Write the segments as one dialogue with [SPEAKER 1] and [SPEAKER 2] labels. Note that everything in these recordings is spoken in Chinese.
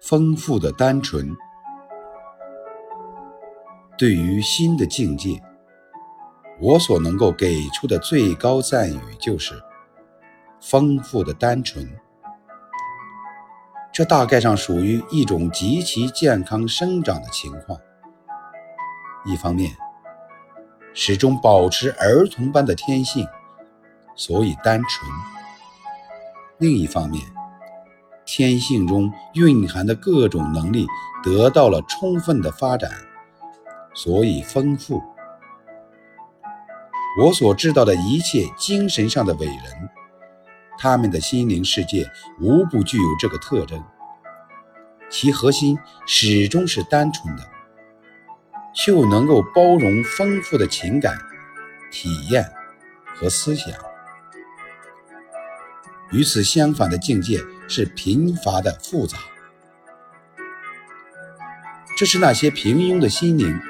[SPEAKER 1] 丰富的单纯，对于新的境界，我所能够给出的最高赞誉就是丰富的单纯。这大概上属于一种极其健康生长的情况。一方面，始终保持儿童般的天性，所以单纯；另一方面，天性中蕴含的各种能力得到了充分的发展，所以丰富。我所知道的一切精神上的伟人，他们的心灵世界无不具有这个特征，其核心始终是单纯的。就能够包容丰富的情感、体验和思想。与此相反的境界是贫乏的复杂。这是那些平庸的心灵，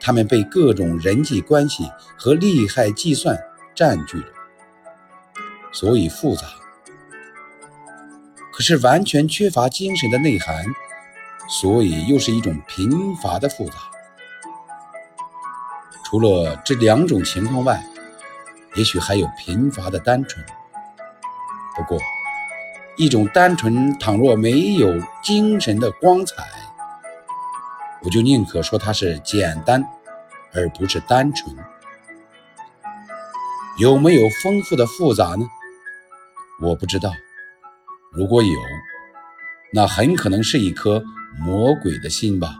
[SPEAKER 1] 他们被各种人际关系和利害计算占据着，所以复杂。可是完全缺乏精神的内涵，所以又是一种贫乏的复杂。除了这两种情况外，也许还有贫乏的单纯。不过，一种单纯倘若没有精神的光彩，我就宁可说它是简单，而不是单纯。有没有丰富的复杂呢？我不知道。如果有，那很可能是一颗魔鬼的心吧。